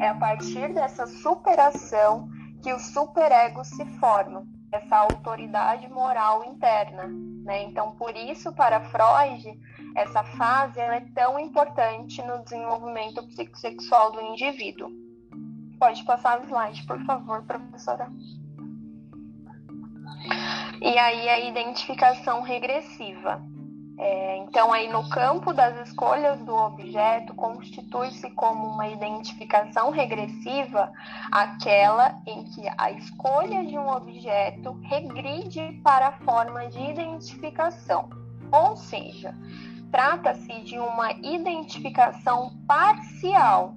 É a partir dessa superação que o superego se forma, essa autoridade moral interna. Né? Então, por isso, para Freud, essa fase é tão importante no desenvolvimento psicossexual do indivíduo. Pode passar o slide, por favor, professora. E aí a identificação regressiva. É, então, aí no campo das escolhas do objeto, constitui-se como uma identificação regressiva aquela em que a escolha de um objeto regride para a forma de identificação. Ou seja, trata-se de uma identificação parcial,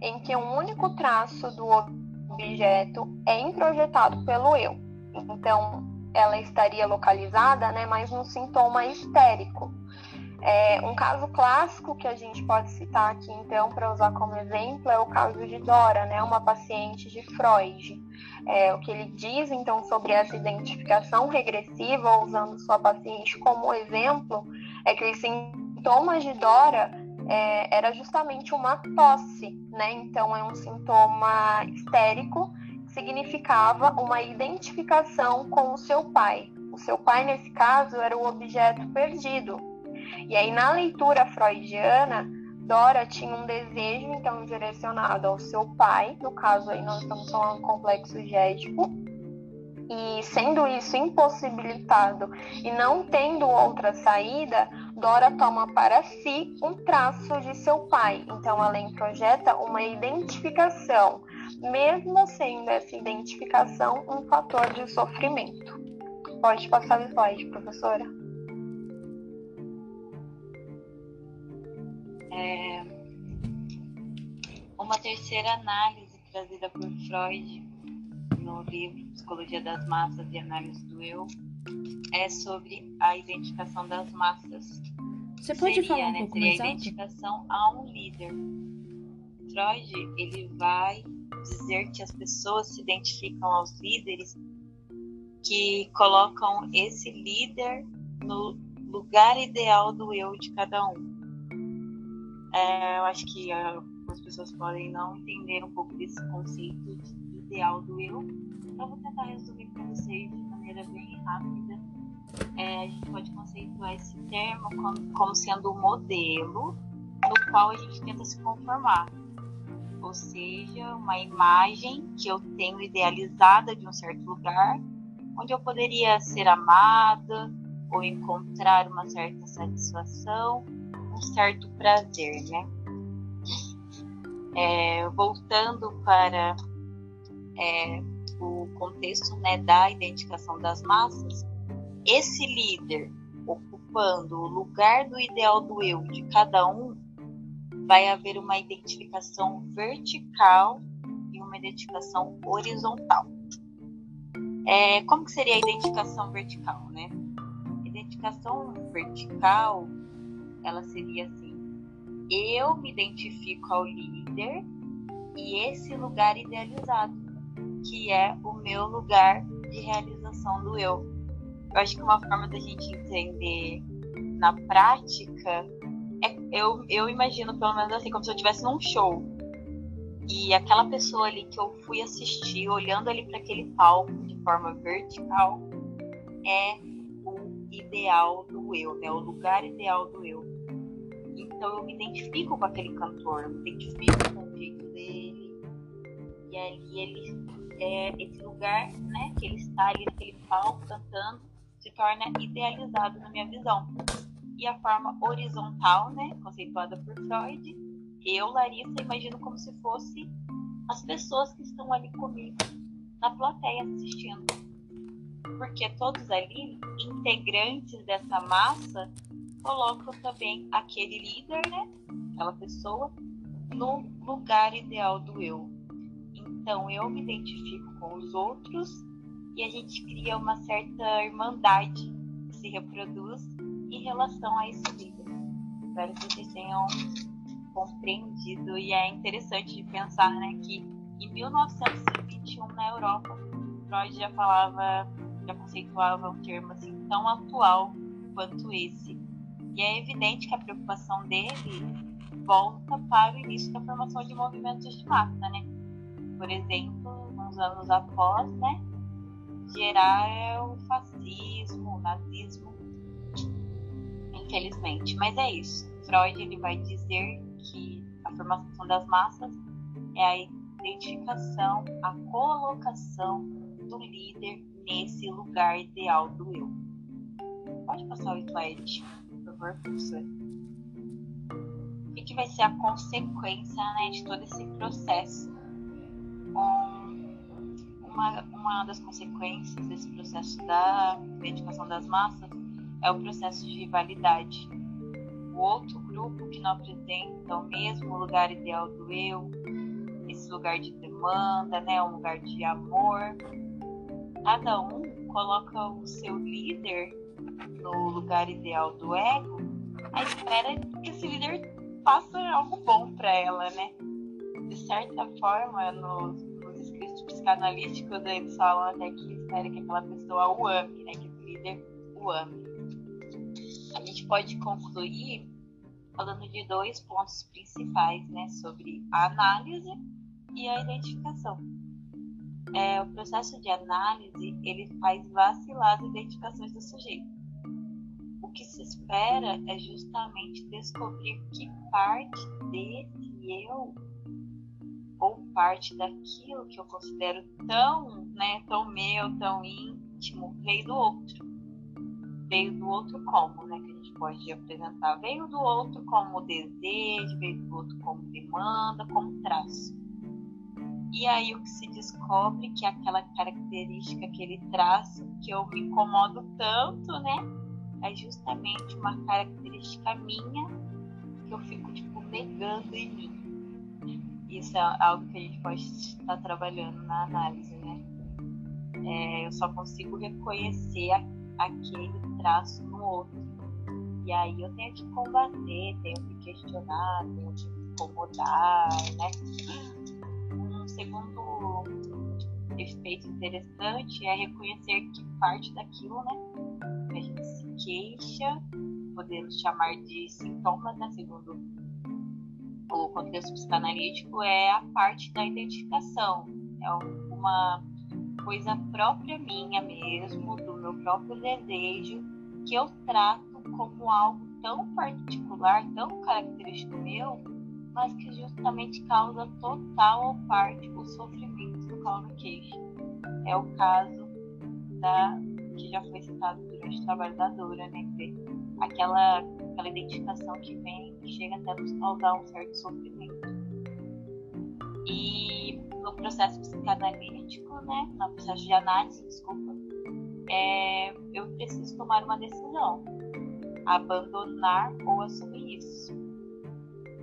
em que um único traço do objeto é introjetado pelo eu. Então, ela estaria localizada, né, mais no sintoma histérico. É, um caso clássico que a gente pode citar aqui, então, para usar como exemplo, é o caso de Dora, né, uma paciente de Freud. É, o que ele diz, então, sobre essa identificação regressiva, usando sua paciente como exemplo, é que os sintomas de Dora é, era justamente uma tosse, né? Então, é um sintoma histérico significava uma identificação com o seu pai. O seu pai, nesse caso, era o objeto perdido. E aí, na leitura freudiana, Dora tinha um desejo, então, direcionado ao seu pai, no caso aí nós estamos falando complexo gédico, e sendo isso impossibilitado e não tendo outra saída, Dora toma para si um traço de seu pai. Então, ela projeta uma identificação mesmo sendo essa identificação um fator de sofrimento. Pode passar o slide, professora. É... Uma terceira análise trazida por Freud no livro Psicologia das Massas e Análise do Eu é sobre a identificação das massas. Você pode Seria, falar um né, pouco mais a identificação a um líder. Freud ele vai dizer que as pessoas se identificam aos líderes que colocam esse líder no lugar ideal do eu de cada um. É, eu acho que algumas pessoas podem não entender um pouco desse conceito de ideal do eu. Então, vou tentar resumir para vocês de maneira bem rápida. É, a gente pode conceituar esse termo como, como sendo um modelo no qual a gente tenta se conformar ou seja, uma imagem que eu tenho idealizada de um certo lugar, onde eu poderia ser amada ou encontrar uma certa satisfação, um certo prazer, né? É, voltando para é, o contexto né, da identificação das massas, esse líder ocupando o lugar do ideal do eu de cada um vai haver uma identificação vertical e uma identificação horizontal. É, como que seria a identificação vertical, né? Identificação vertical, ela seria assim: eu me identifico ao líder e esse lugar idealizado, que é o meu lugar de realização do eu. Eu acho que uma forma da gente entender na prática eu, eu imagino pelo menos assim, como se eu estivesse num show. E aquela pessoa ali que eu fui assistir, olhando ali para aquele palco de forma vertical, é o ideal do eu, né? O lugar ideal do eu. Então eu me identifico com aquele cantor, eu me identifico com o jeito dele. E ali ele é esse lugar, né, que ele está ali naquele palco cantando, se torna idealizado na minha visão e a forma horizontal, né, conceituada por Freud, eu, Larissa, imagino como se fosse as pessoas que estão ali comigo na plateia assistindo. Porque todos ali, integrantes dessa massa, colocam também aquele líder, né, aquela pessoa, no lugar ideal do eu. Então eu me identifico com os outros e a gente cria uma certa irmandade que se reproduz em relação a esse livro. Espero que vocês tenham compreendido e é interessante de pensar né, que em 1921 na Europa Freud já falava, já conceituava um termo assim tão atual quanto esse. E é evidente que a preocupação dele volta para o início da formação de movimentos de massa, né? Por exemplo, uns anos após, né? Gerar o fascismo, o nazismo, infelizmente. Mas é isso. Freud ele vai dizer que a formação das massas é a identificação, a colocação do líder nesse lugar ideal do eu. Pode passar o slide, por favor, professor. O que vai ser a consequência né, de todo esse processo? Um, uma, uma das consequências desse processo da identificação das massas é o processo de rivalidade. O outro grupo que não apresenta o mesmo lugar ideal do eu, esse lugar de demanda, né, um lugar de amor. Cada um coloca o seu líder no lugar ideal do ego, à espera que esse líder faça algo bom para ela, né? De certa forma, nos, nos escritos psicanalísticos, eles falam até que espera que aquela pessoa o ame, né? Que esse líder o ame. Gente pode concluir falando de dois pontos principais, né? Sobre a análise e a identificação. É, o processo de análise ele faz vacilar as identificações do sujeito. O que se espera é justamente descobrir que parte desse eu ou parte daquilo que eu considero tão, né, tão meu, tão íntimo, veio do outro. Veio do outro como, né, que a gente pode apresentar. Veio do outro como desejo, veio do outro como demanda, como traço. E aí o que se descobre que é aquela característica, aquele traço que eu me incomodo tanto, né? É justamente uma característica minha que eu fico tipo negando em mim. Isso é algo que a gente pode estar trabalhando na análise, né? É, eu só consigo reconhecer aquele traço no outro. E aí eu tenho que combater, tenho que questionar, tenho que incomodar, né? segundo efeito interessante é reconhecer que parte daquilo, né, a gente se queixa, podemos chamar de sintomas, né, segundo o contexto psicanalítico, é a parte da identificação, é uma coisa própria minha mesmo, do meu próprio desejo, que eu trato como algo tão particular, tão característico meu, mas que justamente causa total ou parte o sofrimento do colo queixo. É o caso da que já foi citado durante o trabalho da Dora, né? Que aquela, aquela identificação que vem, que chega até nos causar um certo sofrimento. E no processo psicanalítico, né? No processo de análise, desculpa, é, eu preciso tomar uma decisão. Abandonar ou assumir isso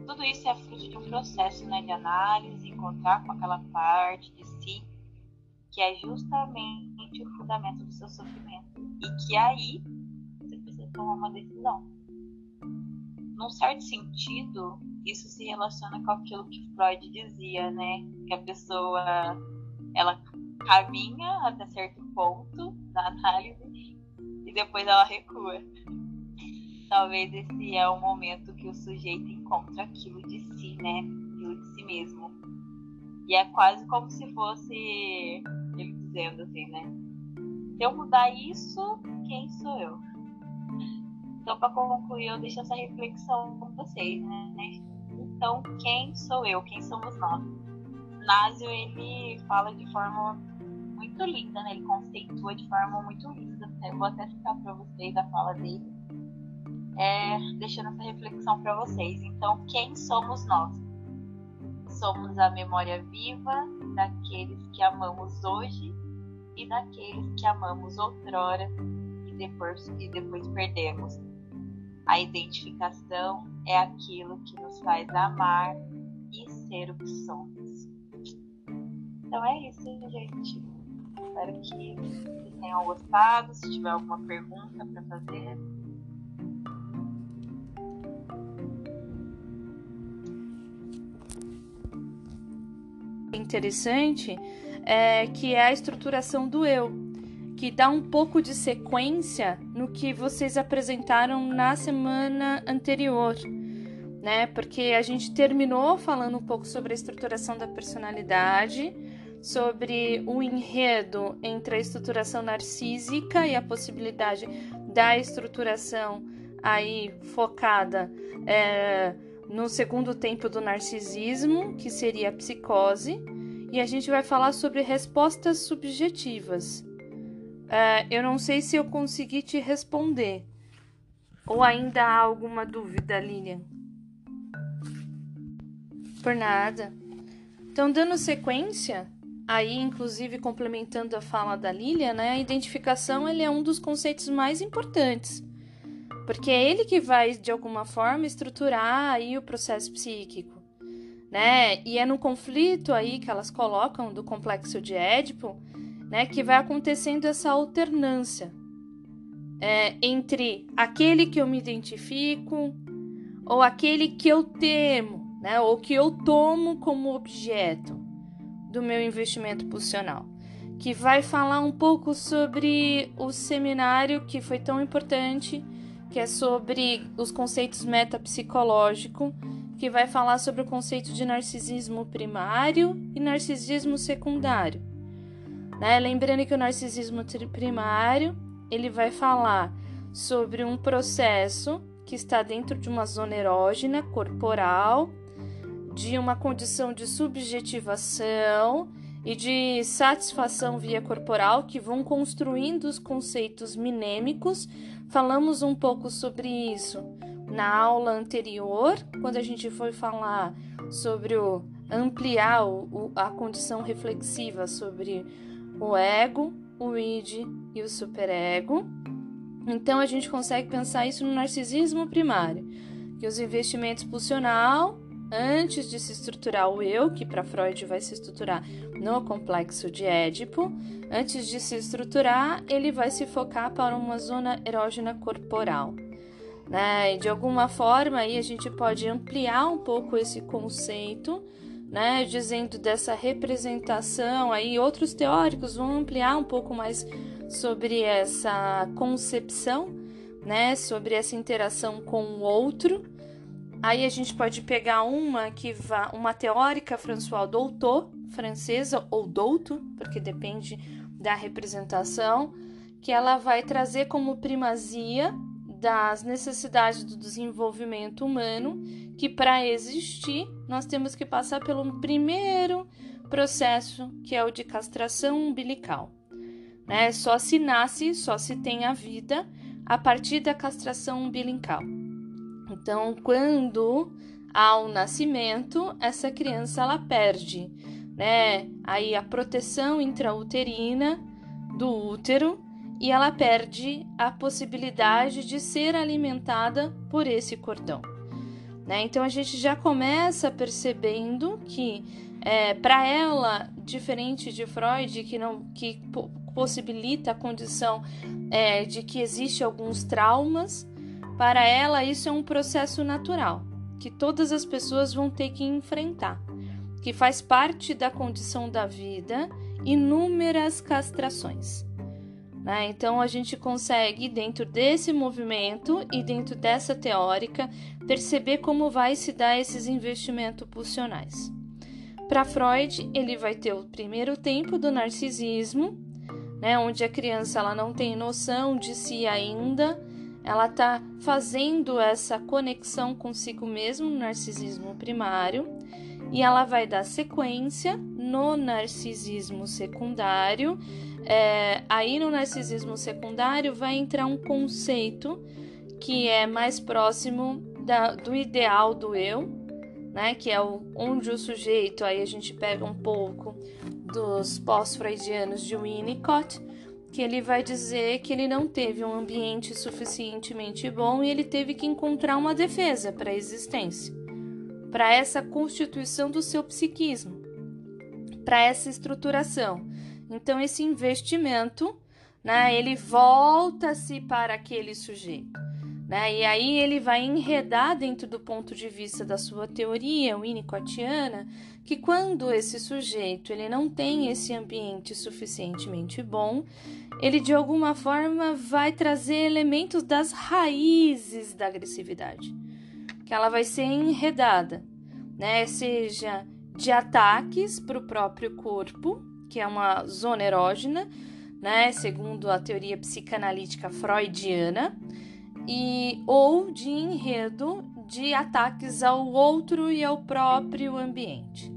tudo isso é fruto de um processo né, de análise, encontrar com aquela parte de si que é justamente o fundamento do seu sofrimento. E que aí você precisa tomar uma decisão. Num certo sentido, isso se relaciona com aquilo que Freud dizia, né? Que a pessoa ela caminha até certo ponto da análise e depois ela recua talvez esse é o momento que o sujeito encontra aquilo de si, né? Aquilo de si mesmo. E é quase como se fosse ele dizendo assim, né? Se eu mudar isso, quem sou eu? Então, para concluir, eu deixo essa reflexão com vocês, né? Então, quem sou eu? Quem somos nós? Násio, ele fala de forma muito linda, né? Ele conceitua de forma muito linda. Eu vou até citar para vocês a fala dele é, deixando essa reflexão para vocês. Então, quem somos nós? Somos a memória viva daqueles que amamos hoje e daqueles que amamos outrora e depois, e depois perdemos. A identificação é aquilo que nos faz amar e ser o que somos. Então é isso, gente. Espero que vocês tenham gostado. Se tiver alguma pergunta para fazer, interessante é, que é a estruturação do eu, que dá um pouco de sequência no que vocês apresentaram na semana anterior. né? Porque a gente terminou falando um pouco sobre a estruturação da personalidade, sobre o enredo entre a estruturação narcísica e a possibilidade da estruturação aí focada é, no segundo tempo do narcisismo, que seria a psicose, e a gente vai falar sobre respostas subjetivas. É, eu não sei se eu consegui te responder. Ou ainda há alguma dúvida, Lilian? Por nada. Então, dando sequência, aí inclusive complementando a fala da Lilian, né, a identificação ele é um dos conceitos mais importantes. Porque é ele que vai, de alguma forma, estruturar aí o processo psíquico. Né? E é no conflito aí que elas colocam do complexo de Édipo, né, que vai acontecendo essa alternância é, entre aquele que eu me identifico ou aquele que eu temo né, ou que eu tomo como objeto do meu investimento pulsional, que vai falar um pouco sobre o seminário que foi tão importante, que é sobre os conceitos metapsicológico, que vai falar sobre o conceito de narcisismo primário e narcisismo secundário. Né? Lembrando que o narcisismo primário ele vai falar sobre um processo que está dentro de uma zona erógena corporal de uma condição de subjetivação e de satisfação via corporal que vão construindo os conceitos minêmicos. Falamos um pouco sobre isso na aula anterior, quando a gente foi falar sobre o ampliar o, a condição reflexiva sobre o ego, o id e o superego. Então a gente consegue pensar isso no narcisismo primário, que os investimentos pulsional antes de se estruturar o eu, que para Freud vai se estruturar no complexo de Édipo, antes de se estruturar, ele vai se focar para uma zona erógena corporal. Né? E de alguma forma aí a gente pode ampliar um pouco esse conceito, né? dizendo dessa representação, aí outros teóricos vão ampliar um pouco mais sobre essa concepção, né? sobre essa interação com o outro, Aí a gente pode pegar uma que vá, uma teórica François Doutot, francesa ou Douto, porque depende da representação, que ela vai trazer como primazia das necessidades do desenvolvimento humano, que para existir nós temos que passar pelo primeiro processo, que é o de castração umbilical. Né? Só se nasce, só se tem a vida a partir da castração umbilical. Então, quando há um nascimento, essa criança ela perde, né? Aí a proteção intrauterina do útero e ela perde a possibilidade de ser alimentada por esse cordão. Né? Então a gente já começa percebendo que é, para ela, diferente de Freud, que não que possibilita a condição é, de que existe alguns traumas, para ela, isso é um processo natural que todas as pessoas vão ter que enfrentar, que faz parte da condição da vida inúmeras castrações. Né? Então, a gente consegue, dentro desse movimento e dentro dessa teórica, perceber como vai se dar esses investimentos pulsionais. Para Freud, ele vai ter o primeiro tempo do narcisismo, né, onde a criança ela não tem noção de si ainda, ela está fazendo essa conexão consigo mesmo no narcisismo primário e ela vai dar sequência no narcisismo secundário. É, aí no narcisismo secundário vai entrar um conceito que é mais próximo da, do ideal do eu, né? Que é o, onde o sujeito, aí a gente pega um pouco dos pós-freudianos de Winnicott, que ele vai dizer que ele não teve um ambiente suficientemente bom e ele teve que encontrar uma defesa para a existência, para essa constituição do seu psiquismo, para essa estruturação. Então esse investimento, né, ele volta-se para aquele sujeito. Né? E aí ele vai enredar dentro do ponto de vista da sua teoria winnicottiana que quando esse sujeito ele não tem esse ambiente suficientemente bom, ele de alguma forma vai trazer elementos das raízes da agressividade. que ela vai ser enredada, né? Seja de ataques para o próprio corpo, que é uma zona erógena, né? Segundo a teoria psicanalítica freudiana, e ou de enredo de ataques ao outro e ao próprio ambiente.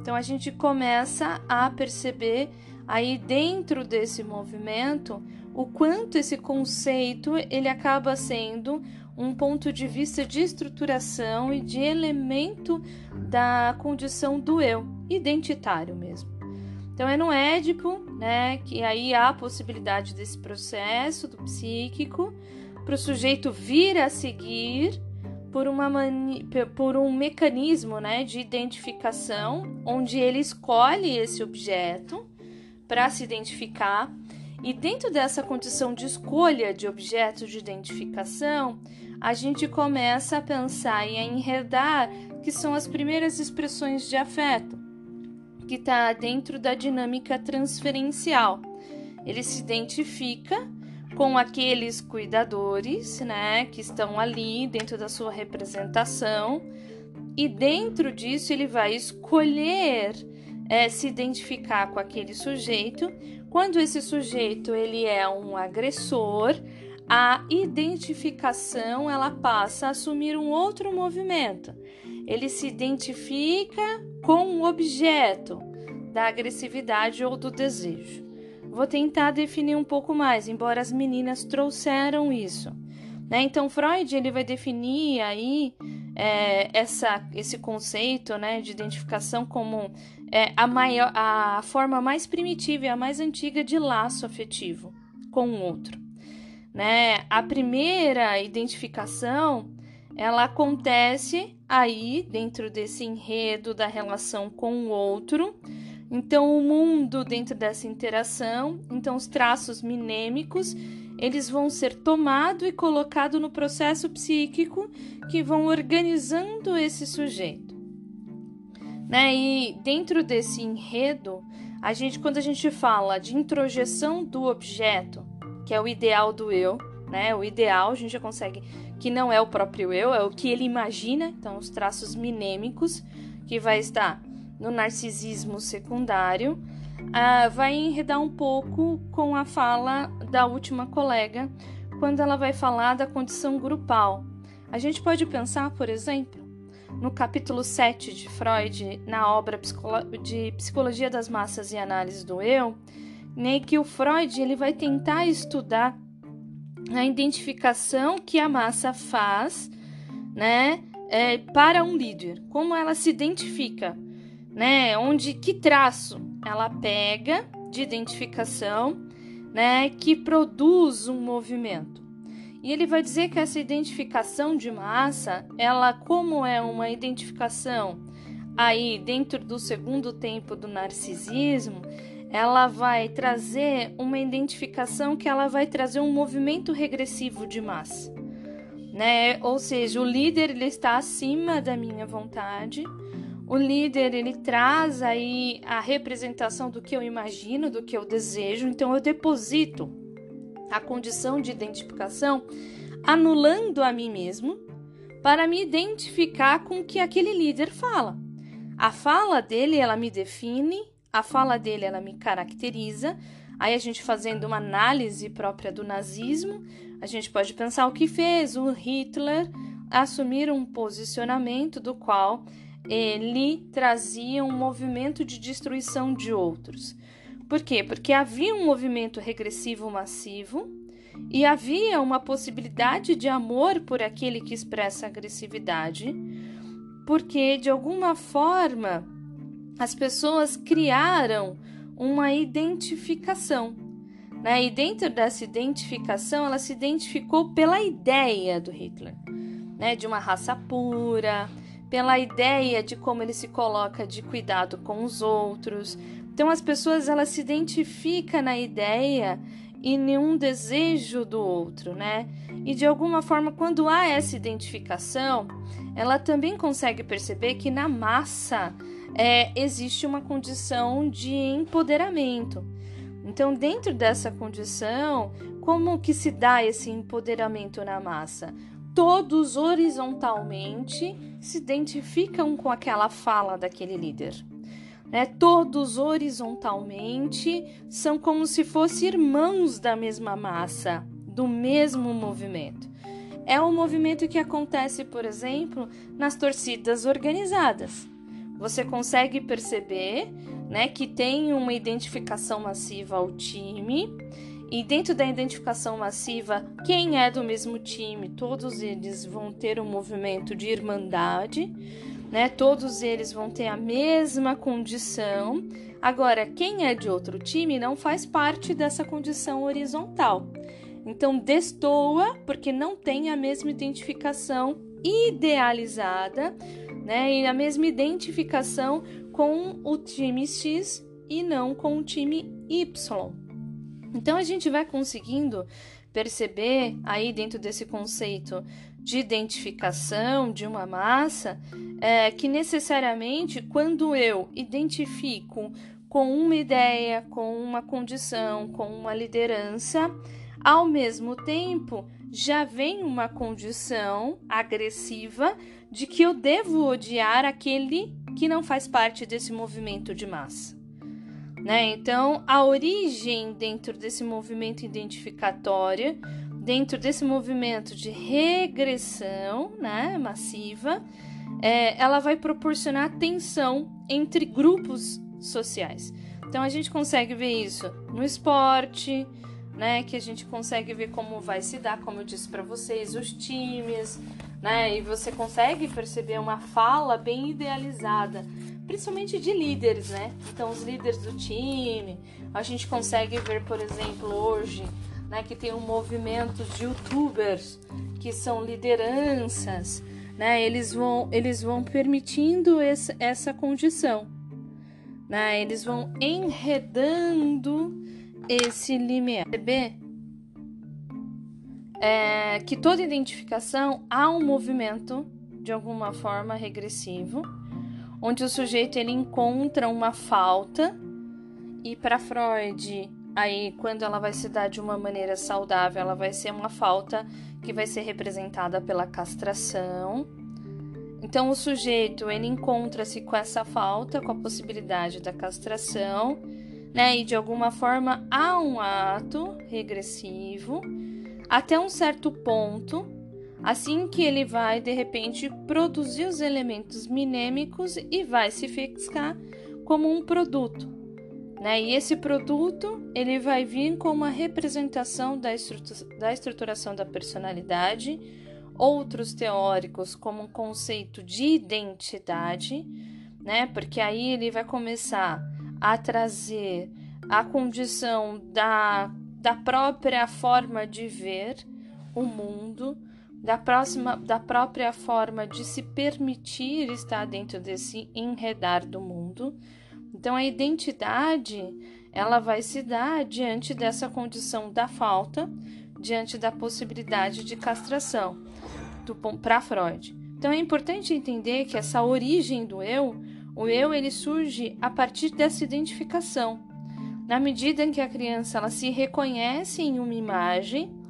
Então a gente começa a perceber aí dentro desse movimento o quanto esse conceito ele acaba sendo um ponto de vista de estruturação e de elemento da condição do eu, identitário mesmo. Então é no Édipo, né, que aí há a possibilidade desse processo do psíquico para o sujeito vir a seguir por, uma mani... por um mecanismo né, de identificação, onde ele escolhe esse objeto para se identificar. E dentro dessa condição de escolha de objeto de identificação, a gente começa a pensar e a enredar que são as primeiras expressões de afeto, que está dentro da dinâmica transferencial. Ele se identifica com aqueles cuidadores, né, que estão ali dentro da sua representação, e dentro disso ele vai escolher é, se identificar com aquele sujeito. Quando esse sujeito ele é um agressor, a identificação ela passa a assumir um outro movimento. Ele se identifica com o objeto da agressividade ou do desejo. Vou tentar definir um pouco mais, embora as meninas trouxeram isso. Né? Então, Freud ele vai definir aí é, essa, esse conceito né, de identificação como é, a, maior, a forma mais primitiva e a mais antiga de laço afetivo com o outro. Né? A primeira identificação ela acontece aí dentro desse enredo da relação com o outro então, o mundo dentro dessa interação, então os traços minêmicos, eles vão ser tomados e colocados no processo psíquico que vão organizando esse sujeito. Né? E dentro desse enredo, a gente, quando a gente fala de introjeção do objeto, que é o ideal do eu, né? O ideal a gente já consegue que não é o próprio eu, é o que ele imagina, então os traços minêmicos que vai estar no narcisismo secundário, uh, vai enredar um pouco com a fala da última colega, quando ela vai falar da condição grupal. A gente pode pensar, por exemplo, no capítulo 7 de Freud, na obra de Psicologia das Massas e Análise do Eu, né, que o Freud ele vai tentar estudar a identificação que a massa faz né, é, para um líder, como ela se identifica né? Onde que traço ela pega de identificação, né? Que produz um movimento. E ele vai dizer que essa identificação de massa, ela como é uma identificação aí dentro do segundo tempo do narcisismo, ela vai trazer uma identificação que ela vai trazer um movimento regressivo de massa, né? Ou seja, o líder ele está acima da minha vontade, o líder ele traz aí a representação do que eu imagino, do que eu desejo, então eu deposito a condição de identificação anulando a mim mesmo para me identificar com o que aquele líder fala. A fala dele, ela me define, a fala dele, ela me caracteriza. Aí a gente fazendo uma análise própria do nazismo, a gente pode pensar o que fez o Hitler assumir um posicionamento do qual ele trazia um movimento de destruição de outros. Por quê? Porque havia um movimento regressivo massivo e havia uma possibilidade de amor por aquele que expressa agressividade, porque de alguma forma as pessoas criaram uma identificação. Né? E dentro dessa identificação, ela se identificou pela ideia do Hitler, né? de uma raça pura, pela ideia de como ele se coloca de cuidado com os outros. Então as pessoas elas se identificam na ideia e nenhum desejo do outro, né? E de alguma forma, quando há essa identificação, ela também consegue perceber que na massa é, existe uma condição de empoderamento. Então, dentro dessa condição, como que se dá esse empoderamento na massa? Todos horizontalmente se identificam com aquela fala daquele líder. Né? Todos horizontalmente são como se fossem irmãos da mesma massa, do mesmo movimento. É um movimento que acontece, por exemplo, nas torcidas organizadas. Você consegue perceber né, que tem uma identificação massiva ao time e dentro da identificação massiva, quem é do mesmo time, todos eles vão ter um movimento de irmandade, né? Todos eles vão ter a mesma condição. Agora, quem é de outro time não faz parte dessa condição horizontal. Então, destoa porque não tem a mesma identificação idealizada, né? E a mesma identificação com o time X e não com o time Y. Então a gente vai conseguindo perceber aí dentro desse conceito de identificação de uma massa é, que necessariamente quando eu identifico com uma ideia, com uma condição, com uma liderança, ao mesmo tempo já vem uma condição agressiva de que eu devo odiar aquele que não faz parte desse movimento de massa. Né? Então, a origem dentro desse movimento identificatório, dentro desse movimento de regressão né, massiva, é, ela vai proporcionar tensão entre grupos sociais. Então, a gente consegue ver isso no esporte, né, que a gente consegue ver como vai se dar, como eu disse para vocês, os times, né, e você consegue perceber uma fala bem idealizada principalmente de líderes, né? Então, os líderes do time, a gente consegue ver, por exemplo, hoje, né, que tem um movimento de youtubers que são lideranças, né? Eles vão, eles vão permitindo esse, essa condição, né? Eles vão enredando esse limiar. Perceber é, que toda identificação há um movimento de alguma forma regressivo onde o sujeito ele encontra uma falta e para Freud, aí quando ela vai se dar de uma maneira saudável, ela vai ser uma falta que vai ser representada pela castração. Então o sujeito ele encontra-se com essa falta, com a possibilidade da castração, né? E de alguma forma há um ato regressivo até um certo ponto Assim que ele vai, de repente, produzir os elementos minêmicos e vai se fixar como um produto. Né? E esse produto ele vai vir com uma representação da, da estruturação da personalidade, outros teóricos como um conceito de identidade, né? Porque aí ele vai começar a trazer a condição da, da própria forma de ver o mundo, da, próxima, da própria forma de se permitir estar dentro desse enredar do mundo. Então, a identidade ela vai se dar diante dessa condição da falta, diante da possibilidade de castração para Freud. Então, é importante entender que essa origem do eu, o eu ele surge a partir dessa identificação. Na medida em que a criança ela se reconhece em uma imagem,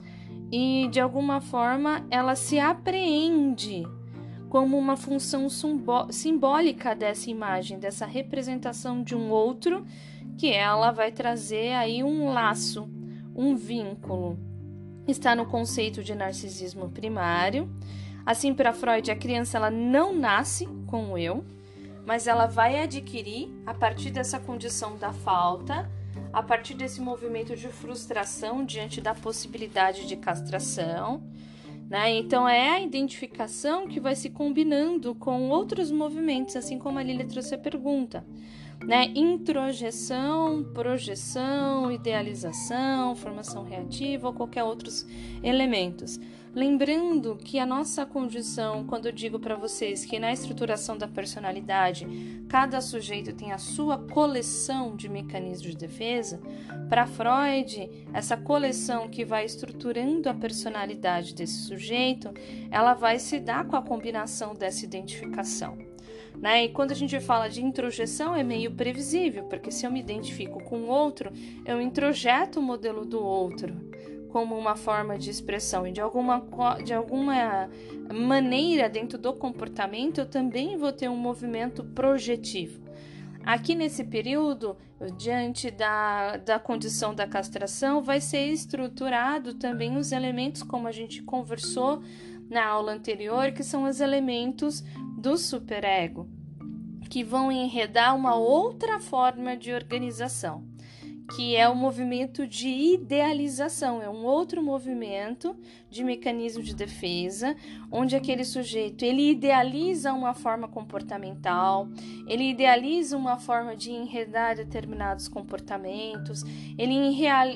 e de alguma forma ela se apreende como uma função simbólica dessa imagem, dessa representação de um outro, que ela vai trazer aí um laço, um vínculo. Está no conceito de narcisismo primário. Assim, para Freud, a criança ela não nasce com o eu, mas ela vai adquirir a partir dessa condição da falta a partir desse movimento de frustração diante da possibilidade de castração. Né? Então, é a identificação que vai se combinando com outros movimentos, assim como a Lilia trouxe a pergunta. Né? Introjeção, projeção, idealização, formação reativa ou qualquer outros elementos. Lembrando que a nossa condição, quando eu digo para vocês que na estruturação da personalidade, cada sujeito tem a sua coleção de mecanismos de defesa, para Freud, essa coleção que vai estruturando a personalidade desse sujeito, ela vai se dar com a combinação dessa identificação. Né? E quando a gente fala de introjeção, é meio previsível, porque se eu me identifico com o outro, eu introjeto o modelo do outro como uma forma de expressão e de alguma, de alguma maneira dentro do comportamento, eu também vou ter um movimento projetivo. Aqui nesse período, diante da, da condição da castração, vai ser estruturado também os elementos, como a gente conversou na aula anterior, que são os elementos do superego, que vão enredar uma outra forma de organização que é o movimento de idealização, é um outro movimento de mecanismo de defesa, onde aquele sujeito ele idealiza uma forma comportamental, ele idealiza uma forma de enredar determinados comportamentos, ele,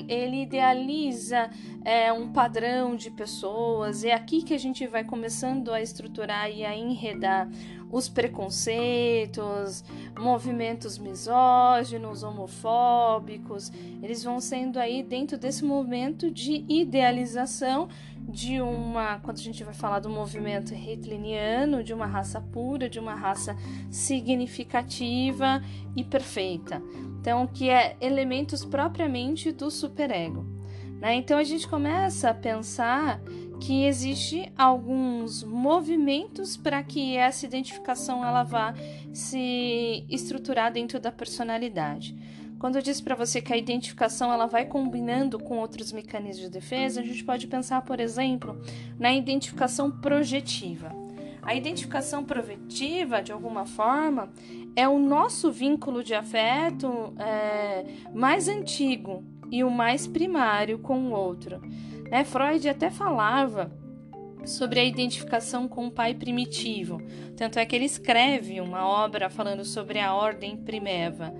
ele idealiza é, um padrão de pessoas. É aqui que a gente vai começando a estruturar e a enredar os preconceitos, movimentos misóginos, homofóbicos, eles vão sendo aí dentro desse movimento de idealização de uma, quando a gente vai falar do movimento hitleriano, de uma raça pura, de uma raça significativa e perfeita. Então, que é elementos propriamente do superego. Né? Então a gente começa a pensar que existe alguns movimentos para que essa identificação ela vá se estruturar dentro da personalidade. Quando eu disse para você que a identificação ela vai combinando com outros mecanismos de defesa, a gente pode pensar, por exemplo, na identificação projetiva. A identificação projetiva, de alguma forma, é o nosso vínculo de afeto é, mais antigo e o mais primário com o outro. Né? Freud até falava sobre a identificação com o pai primitivo. Tanto é que ele escreve uma obra falando sobre a ordem primeva,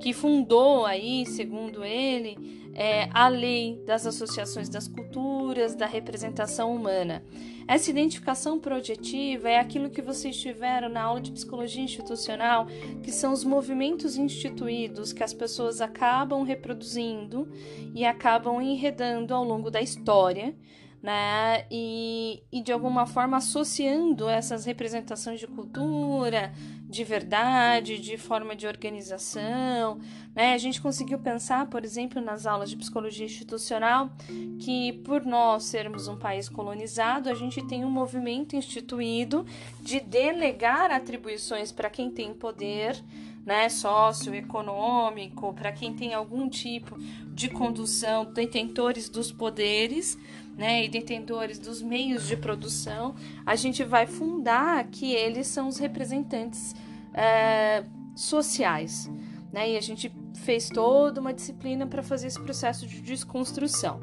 que fundou aí, segundo ele, é, a lei das associações das culturas, da representação humana. Essa identificação projetiva é aquilo que vocês tiveram na aula de psicologia institucional, que são os movimentos instituídos que as pessoas acabam reproduzindo e acabam enredando ao longo da história né? E, e de alguma forma associando essas representações de cultura, de verdade, de forma de organização, né? A gente conseguiu pensar, por exemplo, nas aulas de psicologia institucional, que por nós sermos um país colonizado, a gente tem um movimento instituído de delegar atribuições para quem tem poder, né, socioeconômico, para quem tem algum tipo de condução, detentores dos poderes, né, e detentores dos meios de produção, a gente vai fundar que eles são os representantes é, sociais. Né, e a gente fez toda uma disciplina para fazer esse processo de desconstrução.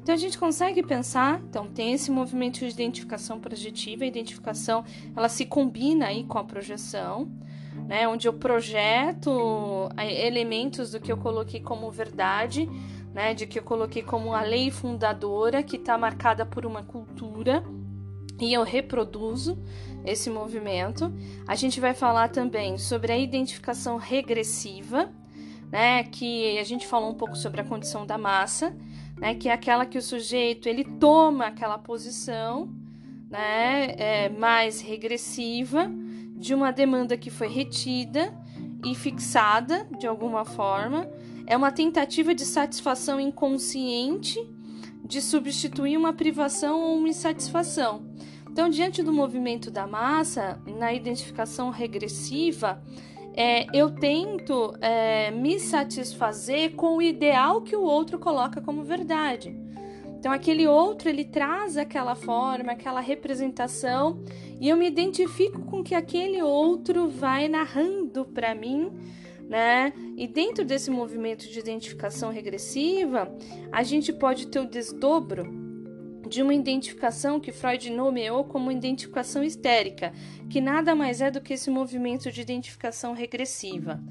Então a gente consegue pensar, então tem esse movimento de identificação projetiva, a identificação ela se combina aí com a projeção, né, onde eu projeto é, elementos do que eu coloquei como verdade né, de que eu coloquei como a lei fundadora, que está marcada por uma cultura, e eu reproduzo esse movimento. A gente vai falar também sobre a identificação regressiva, né, que a gente falou um pouco sobre a condição da massa, né, que é aquela que o sujeito ele toma aquela posição, né, é, mais regressiva de uma demanda que foi retida e fixada de alguma forma é uma tentativa de satisfação inconsciente de substituir uma privação ou uma insatisfação. Então, diante do movimento da massa, na identificação regressiva, é, eu tento é, me satisfazer com o ideal que o outro coloca como verdade. Então, aquele outro ele traz aquela forma, aquela representação, e eu me identifico com que aquele outro vai narrando para mim né? E dentro desse movimento de identificação regressiva, a gente pode ter o desdobro de uma identificação que Freud nomeou como identificação histérica, que nada mais é do que esse movimento de identificação regressiva.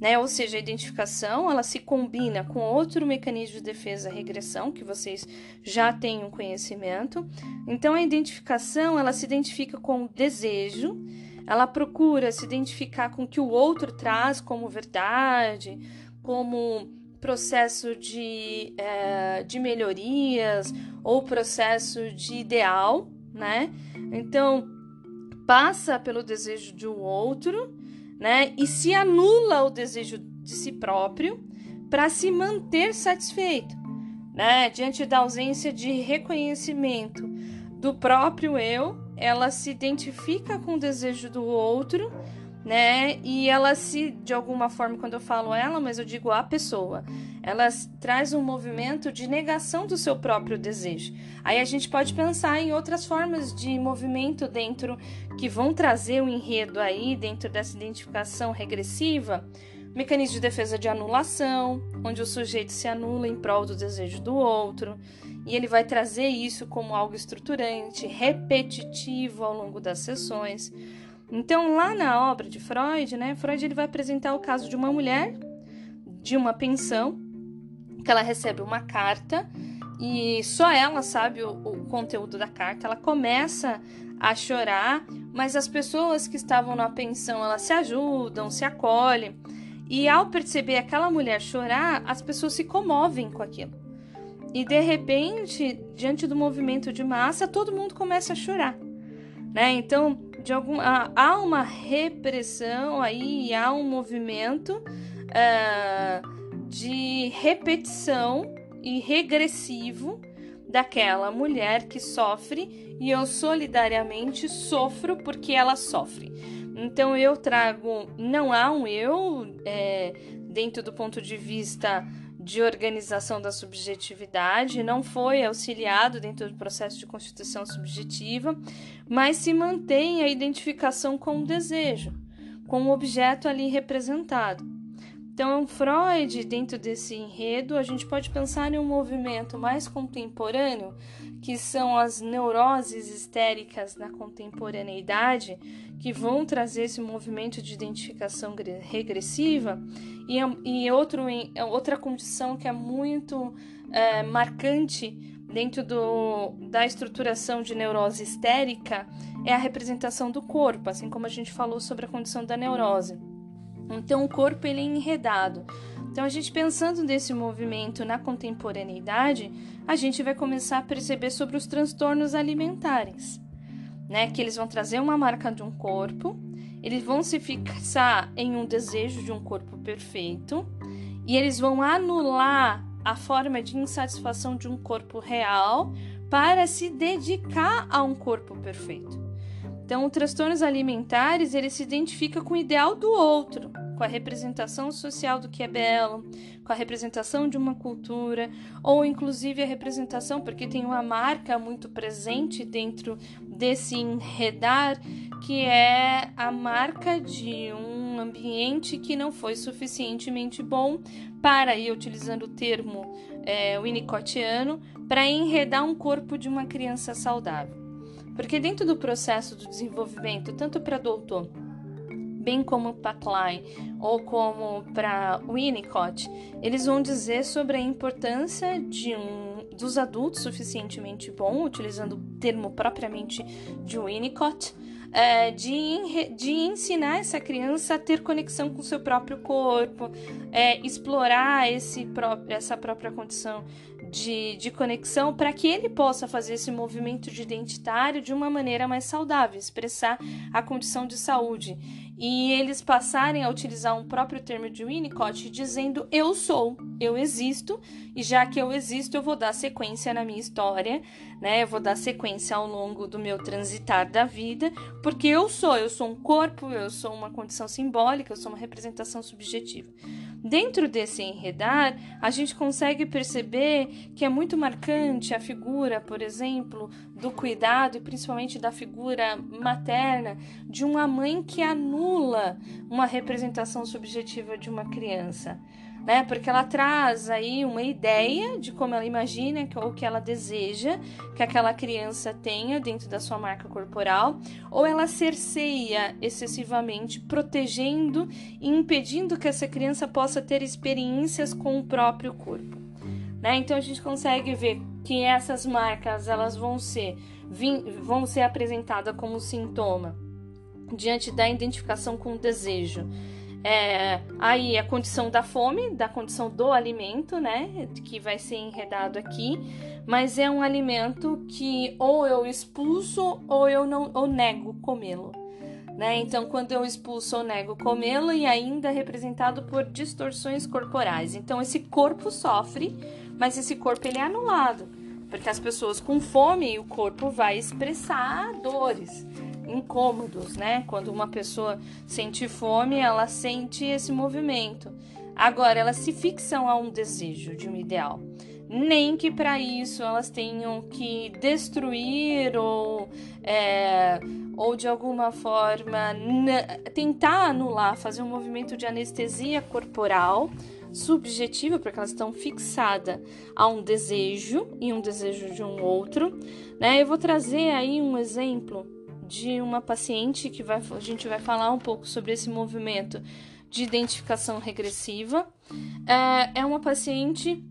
Né? Ou seja, a identificação ela se combina com outro mecanismo de defesa, regressão, que vocês já têm um conhecimento. Então, a identificação ela se identifica com o desejo, ela procura se identificar com o que o outro traz como verdade, como processo de, é, de melhorias ou processo de ideal, né? Então, passa pelo desejo de um outro, né? E se anula o desejo de si próprio para se manter satisfeito. né? Diante da ausência de reconhecimento do próprio eu, ela se identifica com o desejo do outro, né? E ela se, de alguma forma, quando eu falo ela, mas eu digo a pessoa, ela traz um movimento de negação do seu próprio desejo. Aí a gente pode pensar em outras formas de movimento dentro que vão trazer o um enredo aí dentro dessa identificação regressiva. Mecanismo de defesa de anulação, onde o sujeito se anula em prol do desejo do outro, e ele vai trazer isso como algo estruturante, repetitivo ao longo das sessões. Então, lá na obra de Freud, né, Freud ele vai apresentar o caso de uma mulher de uma pensão que ela recebe uma carta e só ela sabe o, o, conteúdo da carta. Ela começa a chorar, mas as pessoas que estavam na pensão elas se ajudam, se acolhem. E ao perceber aquela mulher chorar, as pessoas se comovem com aquilo. E de repente, diante do movimento de massa, todo mundo começa a chorar, né? Então, de algum, há uma repressão aí, há um movimento uh, de repetição e regressivo daquela mulher que sofre e eu solidariamente sofro porque ela sofre. Então eu trago, não há um eu é, dentro do ponto de vista de organização da subjetividade, não foi auxiliado dentro do processo de constituição subjetiva, mas se mantém a identificação com o desejo, com o objeto ali representado. Então, Freud, dentro desse enredo, a gente pode pensar em um movimento mais contemporâneo, que são as neuroses histéricas na contemporaneidade, que vão trazer esse movimento de identificação regressiva, e, e outro, outra condição que é muito é, marcante dentro do, da estruturação de neurose histérica é a representação do corpo, assim como a gente falou sobre a condição da neurose. Então o corpo ele é enredado. Então a gente pensando nesse movimento na contemporaneidade, a gente vai começar a perceber sobre os transtornos alimentares, né? Que eles vão trazer uma marca de um corpo, eles vão se fixar em um desejo de um corpo perfeito e eles vão anular a forma de insatisfação de um corpo real para se dedicar a um corpo perfeito. Então, os transtornos alimentares, ele se identifica com o ideal do outro, com a representação social do que é belo, com a representação de uma cultura, ou inclusive a representação, porque tem uma marca muito presente dentro desse enredar, que é a marca de um ambiente que não foi suficientemente bom para, e utilizando o termo é, winnicottiano, para enredar um corpo de uma criança saudável. Porque dentro do processo do desenvolvimento, tanto para doutor, bem como Klein ou como para Winnicott, eles vão dizer sobre a importância de um dos adultos suficientemente bom, utilizando o termo propriamente de Winnicott, é, de, de ensinar essa criança a ter conexão com seu próprio corpo, é, explorar esse essa própria condição de, de conexão para que ele possa fazer esse movimento de identitário de uma maneira mais saudável, expressar a condição de saúde. E eles passarem a utilizar um próprio termo de Winnicott dizendo eu sou, eu existo, e já que eu existo, eu vou dar sequência na minha história, né? Eu vou dar sequência ao longo do meu transitar da vida, porque eu sou, eu sou um corpo, eu sou uma condição simbólica, eu sou uma representação subjetiva. Dentro desse enredar, a gente consegue perceber que é muito marcante a figura, por exemplo, do cuidado e principalmente da figura materna de uma mãe que anula uma representação subjetiva de uma criança né? Porque ela traz aí uma ideia de como ela imagina ou que ela deseja que aquela criança tenha dentro da sua marca corporal, ou ela cerceia excessivamente, protegendo e impedindo que essa criança possa ter experiências com o próprio corpo. Né? Então a gente consegue ver que essas marcas elas vão ser vão ser apresentadas como sintoma diante da identificação com o desejo é, aí a condição da fome, da condição do alimento, né? Que vai ser enredado aqui, mas é um alimento que ou eu expulso ou eu não ou nego comê-lo. Né? Então, quando eu expulso ou nego comê-lo, e ainda é representado por distorções corporais. Então, esse corpo sofre, mas esse corpo ele é anulado, porque as pessoas com fome, o corpo vai expressar dores, incômodos, né? Quando uma pessoa sente fome, ela sente esse movimento. Agora, elas se fixam a um desejo de um ideal nem que para isso elas tenham que destruir ou, é, ou de alguma forma tentar anular, fazer um movimento de anestesia corporal subjetiva, porque elas estão fixadas a um desejo e um desejo de um outro. Né? Eu vou trazer aí um exemplo de uma paciente que vai, a gente vai falar um pouco sobre esse movimento de identificação regressiva. É, é uma paciente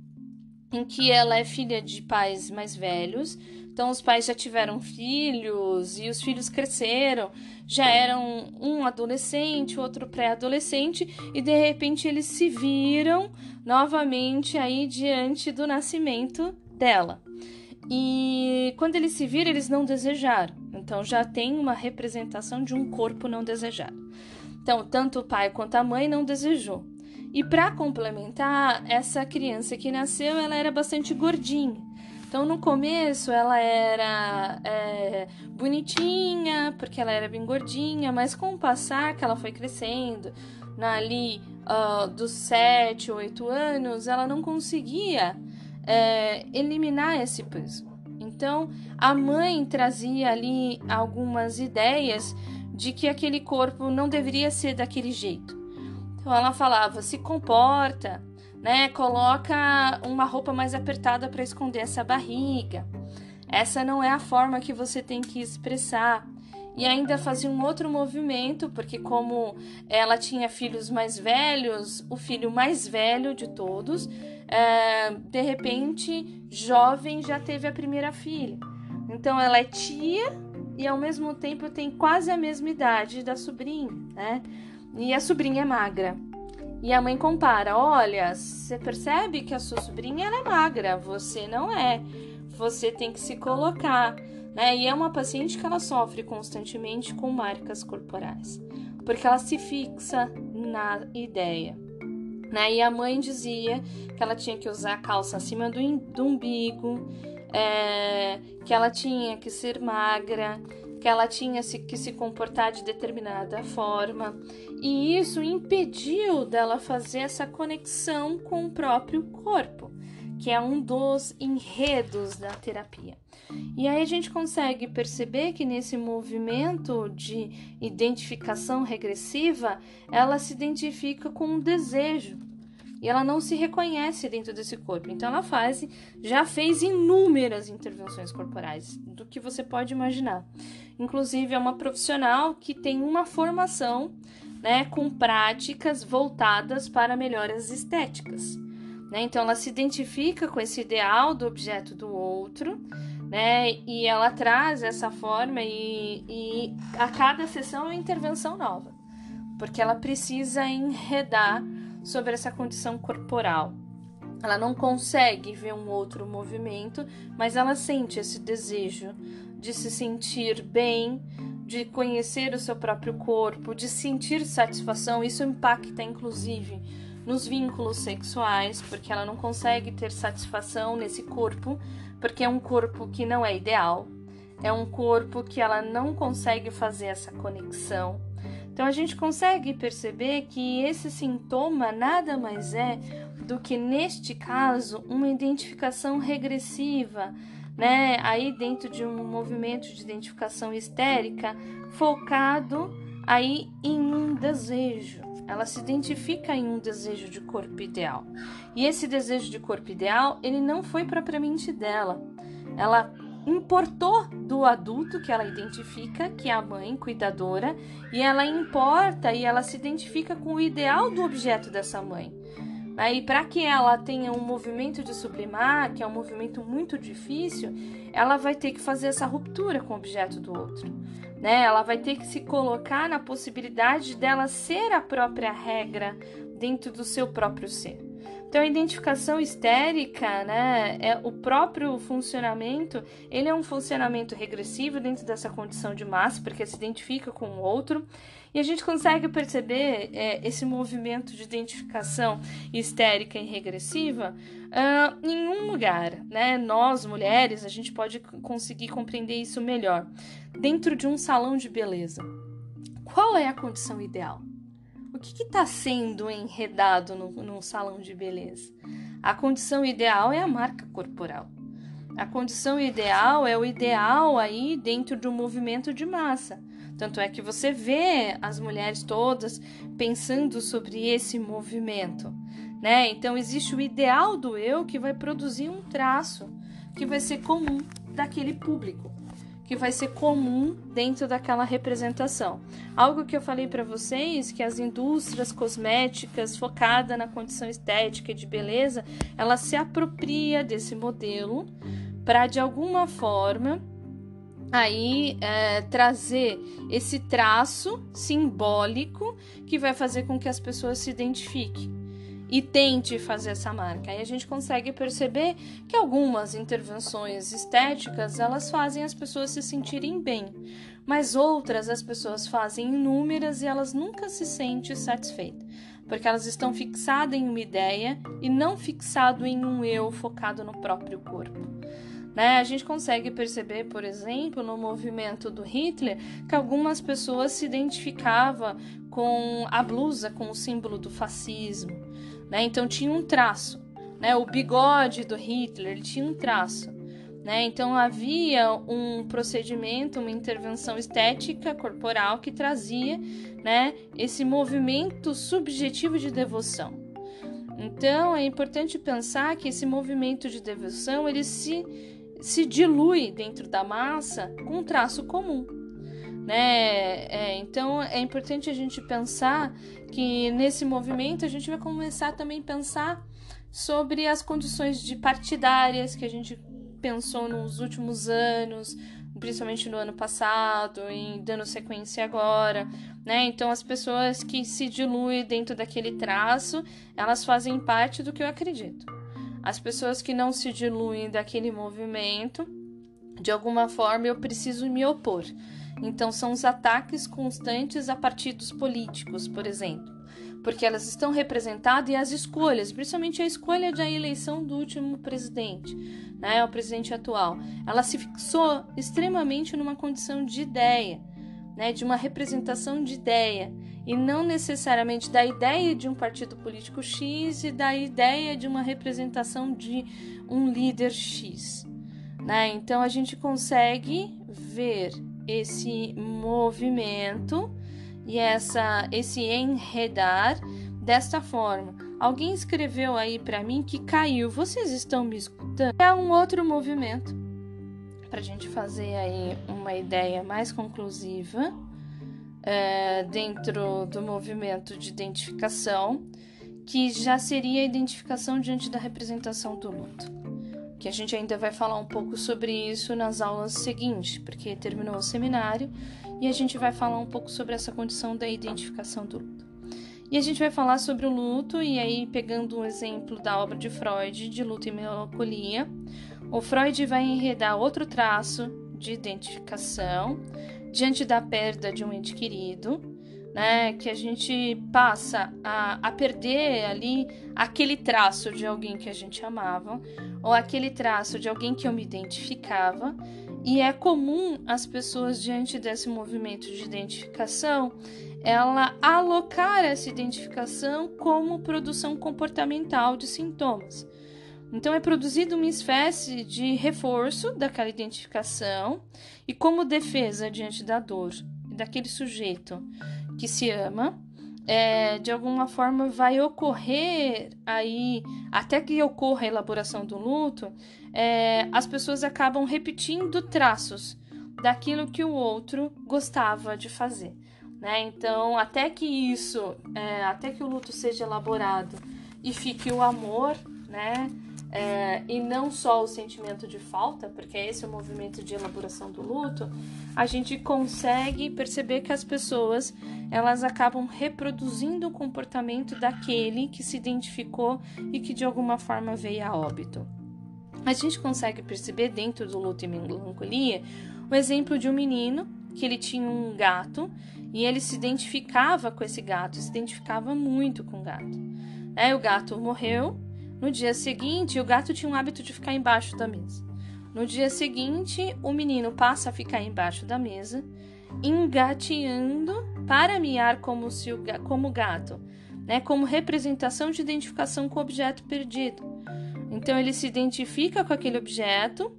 em que ela é filha de pais mais velhos. Então, os pais já tiveram filhos e os filhos cresceram, já eram um adolescente, outro pré-adolescente, e de repente eles se viram novamente aí diante do nascimento dela. E quando eles se viram, eles não desejaram. Então, já tem uma representação de um corpo não desejado. Então, tanto o pai quanto a mãe não desejou. E para complementar, essa criança que nasceu, ela era bastante gordinha. Então, no começo, ela era é, bonitinha, porque ela era bem gordinha, mas com o passar que ela foi crescendo, ali uh, dos 7, 8 anos, ela não conseguia é, eliminar esse peso. Então, a mãe trazia ali algumas ideias de que aquele corpo não deveria ser daquele jeito. Então ela falava: se comporta, né? Coloca uma roupa mais apertada para esconder essa barriga. Essa não é a forma que você tem que expressar. E ainda fazia um outro movimento, porque como ela tinha filhos mais velhos, o filho mais velho de todos, é, de repente, jovem, já teve a primeira filha. Então ela é tia e ao mesmo tempo tem quase a mesma idade da sobrinha, né? E a sobrinha é magra. E a mãe compara: olha, você percebe que a sua sobrinha é magra, você não é. Você tem que se colocar. Né? E é uma paciente que ela sofre constantemente com marcas corporais, porque ela se fixa na ideia. Né? E a mãe dizia que ela tinha que usar calça acima do, do umbigo, é, que ela tinha que ser magra, que ela tinha que se comportar de determinada forma, e isso impediu dela fazer essa conexão com o próprio corpo, que é um dos enredos da terapia. E aí a gente consegue perceber que nesse movimento de identificação regressiva, ela se identifica com um desejo e ela não se reconhece dentro desse corpo. Então ela faz, já fez inúmeras intervenções corporais, do que você pode imaginar. Inclusive é uma profissional que tem uma formação, né, com práticas voltadas para melhoras estéticas. Né? Então ela se identifica com esse ideal do objeto do outro, né? E ela traz essa forma e, e a cada sessão é uma intervenção nova, porque ela precisa enredar sobre essa condição corporal. Ela não consegue ver um outro movimento, mas ela sente esse desejo de se sentir bem, de conhecer o seu próprio corpo, de sentir satisfação. Isso impacta, inclusive, nos vínculos sexuais, porque ela não consegue ter satisfação nesse corpo, porque é um corpo que não é ideal, é um corpo que ela não consegue fazer essa conexão. Então a gente consegue perceber que esse sintoma nada mais é do que neste caso uma identificação regressiva, né? Aí dentro de um movimento de identificação histérica focado aí em um desejo. Ela se identifica em um desejo de corpo ideal. E esse desejo de corpo ideal, ele não foi propriamente dela. Ela importou do adulto que ela identifica, que é a mãe cuidadora, e ela importa e ela se identifica com o ideal do objeto dessa mãe. Aí, para que ela tenha um movimento de sublimar, que é um movimento muito difícil, ela vai ter que fazer essa ruptura com o objeto do outro. Né? Ela vai ter que se colocar na possibilidade dela ser a própria regra dentro do seu próprio ser. Então, a identificação histérica, né, é o próprio funcionamento, ele é um funcionamento regressivo dentro dessa condição de massa, porque se identifica com o outro, e a gente consegue perceber é, esse movimento de identificação histérica e regressiva uh, em um lugar, né? Nós, mulheres, a gente pode conseguir compreender isso melhor, dentro de um salão de beleza. Qual é a condição ideal? O que está sendo enredado no, num salão de beleza? A condição ideal é a marca corporal. A condição ideal é o ideal aí dentro do movimento de massa. Tanto é que você vê as mulheres todas pensando sobre esse movimento, né? Então existe o ideal do eu que vai produzir um traço que vai ser comum daquele público que vai ser comum dentro daquela representação. Algo que eu falei para vocês que as indústrias cosméticas focada na condição estética e de beleza, ela se apropria desse modelo para de alguma forma aí é, trazer esse traço simbólico que vai fazer com que as pessoas se identifiquem e tente fazer essa marca. Aí a gente consegue perceber que algumas intervenções estéticas elas fazem as pessoas se sentirem bem, mas outras as pessoas fazem inúmeras e elas nunca se sentem satisfeitas, porque elas estão fixadas em uma ideia e não fixado em um eu focado no próprio corpo. Né? A gente consegue perceber, por exemplo, no movimento do Hitler, que algumas pessoas se identificavam com a blusa, com o símbolo do fascismo né? Então tinha um traço, né? O bigode do Hitler ele tinha um traço, né? Então havia um procedimento, uma intervenção estética corporal que trazia, né? Esse movimento subjetivo de devoção. Então é importante pensar que esse movimento de devoção ele se se dilui dentro da massa com um traço comum. Né? É, então é importante a gente pensar que nesse movimento a gente vai começar também a pensar sobre as condições de partidárias que a gente pensou nos últimos anos, principalmente no ano passado, e dando sequência agora, né? Então as pessoas que se diluem dentro daquele traço, elas fazem parte do que eu acredito. As pessoas que não se diluem daquele movimento, de alguma forma eu preciso me opor. Então, são os ataques constantes a partidos políticos, por exemplo, porque elas estão representadas e as escolhas, principalmente a escolha da eleição do último presidente, né, o presidente atual, ela se fixou extremamente numa condição de ideia, né, de uma representação de ideia, e não necessariamente da ideia de um partido político X e da ideia de uma representação de um líder X. Né? Então a gente consegue ver esse movimento e essa esse enredar desta forma. Alguém escreveu aí para mim que caiu. Vocês estão me escutando? É um outro movimento para a gente fazer aí uma ideia mais conclusiva é, dentro do movimento de identificação, que já seria a identificação diante da representação do luto que a gente ainda vai falar um pouco sobre isso nas aulas seguintes, porque terminou o seminário e a gente vai falar um pouco sobre essa condição da identificação do luto. E a gente vai falar sobre o luto, e aí, pegando um exemplo da obra de Freud, de luto e melancolia, o Freud vai enredar outro traço de identificação diante da perda de um ente querido, né? Que a gente passa a, a perder ali aquele traço de alguém que a gente amava, ou aquele traço de alguém que eu me identificava. E é comum as pessoas, diante desse movimento de identificação, ela alocar essa identificação como produção comportamental de sintomas. Então, é produzido uma espécie de reforço daquela identificação e como defesa diante da dor daquele sujeito que se ama, é, de alguma forma vai ocorrer aí, até que ocorra a elaboração do luto, é, as pessoas acabam repetindo traços daquilo que o outro gostava de fazer. Né? Então, até que isso, é, até que o luto seja elaborado e fique o amor, né? É, e não só o sentimento de falta, porque esse é o movimento de elaboração do luto, a gente consegue perceber que as pessoas elas acabam reproduzindo o comportamento daquele que se identificou e que de alguma forma veio a óbito. A gente consegue perceber dentro do luto e melancolia o exemplo de um menino que ele tinha um gato e ele se identificava com esse gato, se identificava muito com o gato. É, o gato morreu no dia seguinte, o gato tinha um hábito de ficar embaixo da mesa. No dia seguinte, o menino passa a ficar embaixo da mesa, engateando para miar como, se o, como gato, né, como representação de identificação com o objeto perdido. Então ele se identifica com aquele objeto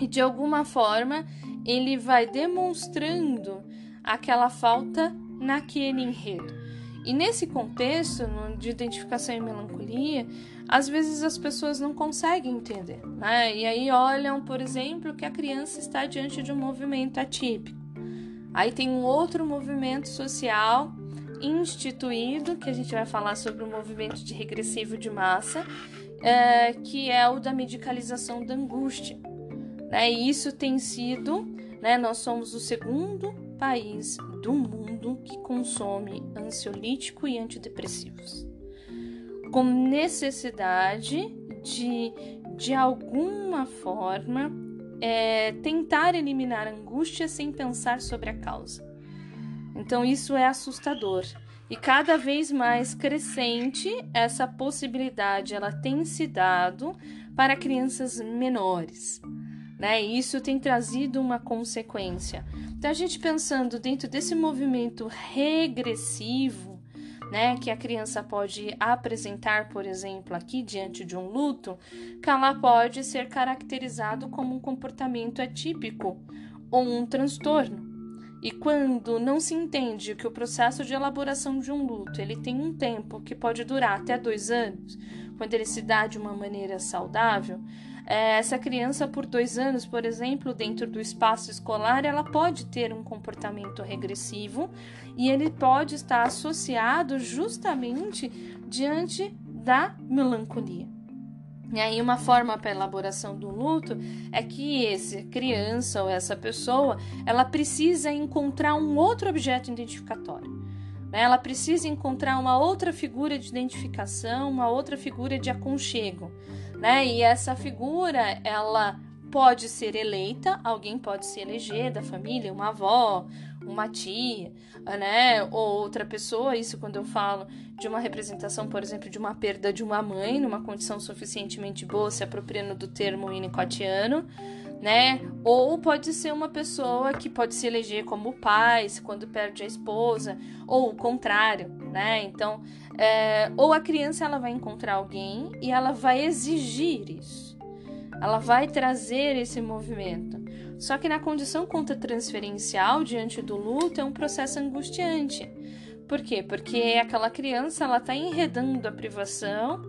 e de alguma forma ele vai demonstrando aquela falta naquele enredo. E nesse contexto de identificação e melancolia, às vezes as pessoas não conseguem entender, né? E aí olham, por exemplo, que a criança está diante de um movimento atípico. Aí tem um outro movimento social instituído, que a gente vai falar sobre o movimento de regressivo de massa, é, que é o da medicalização da angústia. Né? E isso tem sido, né, nós somos o segundo país do mundo que consome ansiolítico e antidepressivos com necessidade de, de alguma forma, é, tentar eliminar angústia sem pensar sobre a causa. Então, isso é assustador. E cada vez mais crescente essa possibilidade ela tem se dado para crianças menores. Né? E isso tem trazido uma consequência. Então, a gente pensando dentro desse movimento regressivo, né, que a criança pode apresentar, por exemplo, aqui diante de um luto, que ela pode ser caracterizado como um comportamento atípico ou um transtorno. E quando não se entende que o processo de elaboração de um luto ele tem um tempo que pode durar até dois anos, quando ele se dá de uma maneira saudável, essa criança, por dois anos, por exemplo, dentro do espaço escolar, ela pode ter um comportamento regressivo e ele pode estar associado justamente diante da melancolia. E aí, uma forma para elaboração do luto é que essa criança ou essa pessoa ela precisa encontrar um outro objeto identificatório. Né? Ela precisa encontrar uma outra figura de identificação, uma outra figura de aconchego né? E essa figura, ela pode ser eleita, alguém pode se eleger da família, uma avó, uma tia, né? Ou outra pessoa, isso quando eu falo de uma representação, por exemplo, de uma perda de uma mãe numa condição suficientemente boa, se apropriando do termo winnicottiano, né? Ou pode ser uma pessoa que pode se eleger como pai, quando perde a esposa, ou o contrário, né? Então, é, ou a criança ela vai encontrar alguém e ela vai exigir isso. Ela vai trazer esse movimento. Só que na condição contra-transferencial, diante do luto, é um processo angustiante. Por quê? Porque aquela criança ela está enredando a privação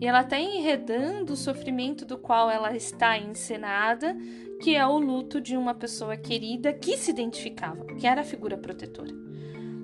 e ela está enredando o sofrimento do qual ela está encenada, que é o luto de uma pessoa querida que se identificava, que era a figura protetora.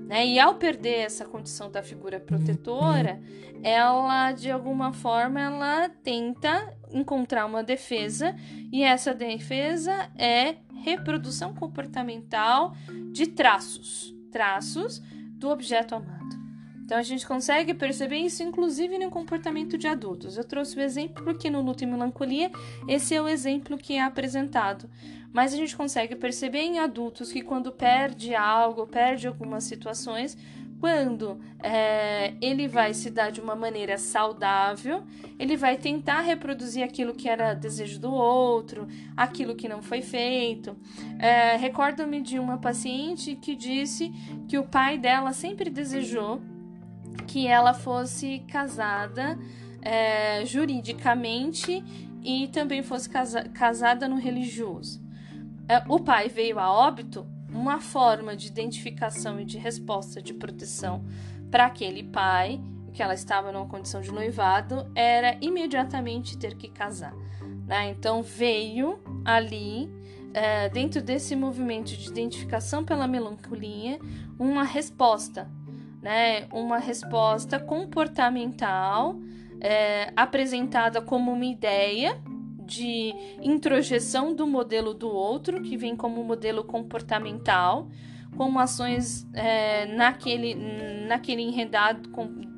Né? E ao perder essa condição da figura protetora, ela de alguma forma ela tenta encontrar uma defesa e essa defesa é reprodução comportamental de traços, traços do objeto amado. Então a gente consegue perceber isso inclusive no comportamento de adultos. Eu trouxe o exemplo porque no luto e melancolia esse é o exemplo que é apresentado. Mas a gente consegue perceber em adultos que quando perde algo, perde algumas situações, quando é, ele vai se dar de uma maneira saudável, ele vai tentar reproduzir aquilo que era desejo do outro, aquilo que não foi feito. É, Recordo-me de uma paciente que disse que o pai dela sempre desejou que ela fosse casada é, juridicamente e também fosse casa, casada no religioso. O pai veio a óbito, uma forma de identificação e de resposta de proteção para aquele pai, que ela estava numa condição de noivado, era imediatamente ter que casar. Né? Então veio ali, é, dentro desse movimento de identificação pela melancolia, uma resposta né, uma resposta comportamental é, apresentada como uma ideia de introjeção do modelo do outro, que vem como modelo comportamental, como ações é, naquele, naquele enredado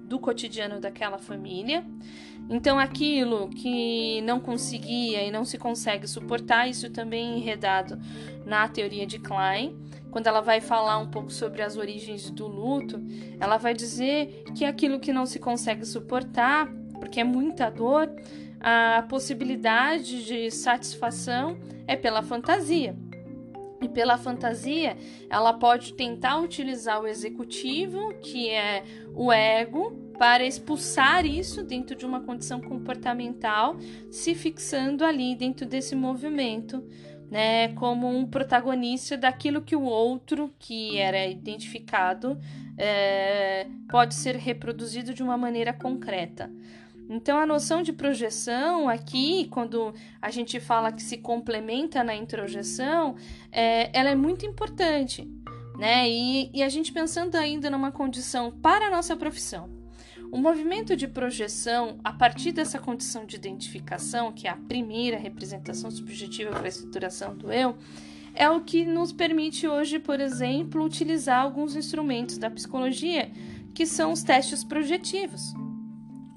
do cotidiano daquela família. Então, aquilo que não conseguia e não se consegue suportar, isso também é enredado na teoria de Klein. Quando ela vai falar um pouco sobre as origens do luto, ela vai dizer que aquilo que não se consegue suportar, porque é muita dor, a possibilidade de satisfação é pela fantasia. E pela fantasia, ela pode tentar utilizar o executivo, que é o ego, para expulsar isso dentro de uma condição comportamental, se fixando ali dentro desse movimento, né, como um protagonista daquilo que o outro, que era identificado, é, pode ser reproduzido de uma maneira concreta. Então, a noção de projeção aqui, quando a gente fala que se complementa na introjeção, é, ela é muito importante, né? E, e a gente pensando ainda numa condição para a nossa profissão. O movimento de projeção, a partir dessa condição de identificação, que é a primeira representação subjetiva para a estruturação do eu, é o que nos permite hoje, por exemplo, utilizar alguns instrumentos da psicologia, que são os testes projetivos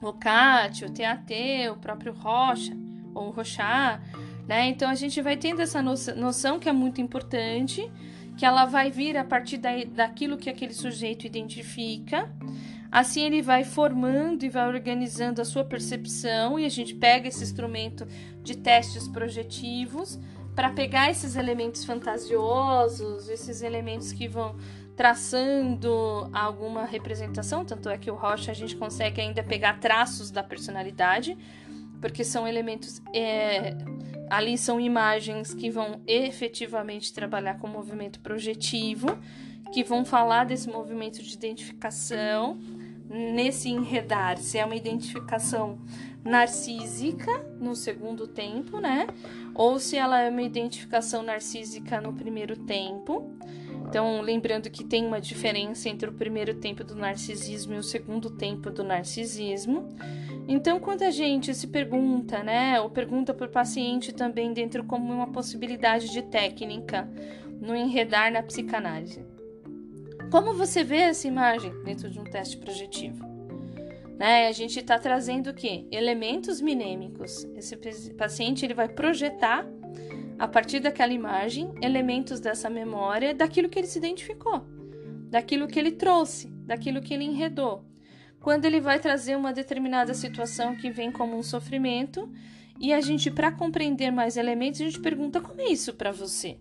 o CAT, o TAT, o próprio Rocha ou Rochá, né? Então a gente vai tendo essa noção que é muito importante, que ela vai vir a partir da, daquilo que aquele sujeito identifica. Assim ele vai formando e vai organizando a sua percepção e a gente pega esse instrumento de testes projetivos para pegar esses elementos fantasiosos, esses elementos que vão traçando alguma representação, tanto é que o Rocha a gente consegue ainda pegar traços da personalidade, porque são elementos. É, ali são imagens que vão efetivamente trabalhar com movimento projetivo, que vão falar desse movimento de identificação, nesse enredar, se é uma identificação narcísica no segundo tempo, né? Ou se ela é uma identificação narcísica no primeiro tempo. Então, lembrando que tem uma diferença entre o primeiro tempo do narcisismo e o segundo tempo do narcisismo. Então, quando a gente se pergunta, né, ou pergunta para o paciente também dentro como uma possibilidade de técnica no enredar na psicanálise. Como você vê essa imagem dentro de um teste projetivo? Né? A gente está trazendo o quê? Elementos minêmicos. Esse paciente ele vai projetar a partir daquela imagem, elementos dessa memória, daquilo que ele se identificou, daquilo que ele trouxe, daquilo que ele enredou. Quando ele vai trazer uma determinada situação que vem como um sofrimento, e a gente, para compreender mais elementos, a gente pergunta como é isso para você,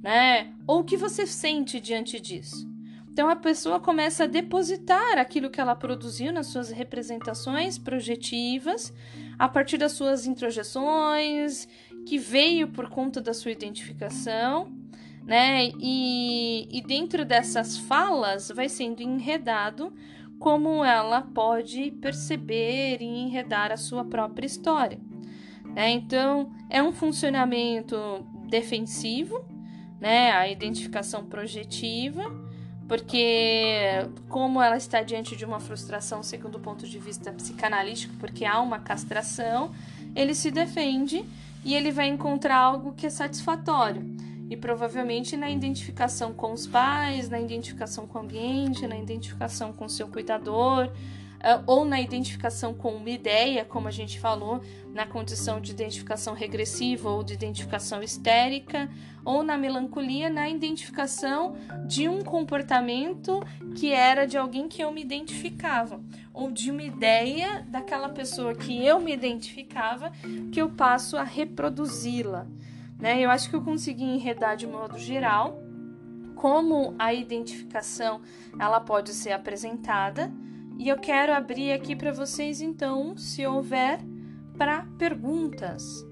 né? Ou o que você sente diante disso. Então a pessoa começa a depositar aquilo que ela produziu nas suas representações projetivas, a partir das suas introjeções que veio por conta da sua identificação, né? E, e dentro dessas falas vai sendo enredado como ela pode perceber e enredar a sua própria história. Né? Então, é um funcionamento defensivo, né? a identificação projetiva, porque, como ela está diante de uma frustração, segundo o ponto de vista psicanalítico, porque há uma castração, ele se defende e ele vai encontrar algo que é satisfatório. E provavelmente na identificação com os pais, na identificação com o ambiente, na identificação com o seu cuidador, ou na identificação com uma ideia, como a gente falou, na condição de identificação regressiva ou de identificação histérica, ou na melancolia, na identificação de um comportamento que era de alguém que eu me identificava, ou de uma ideia daquela pessoa que eu me identificava, que eu passo a reproduzi-la. Né? Eu acho que eu consegui enredar de modo geral como a identificação ela pode ser apresentada e eu quero abrir aqui para vocês então, se houver, para perguntas.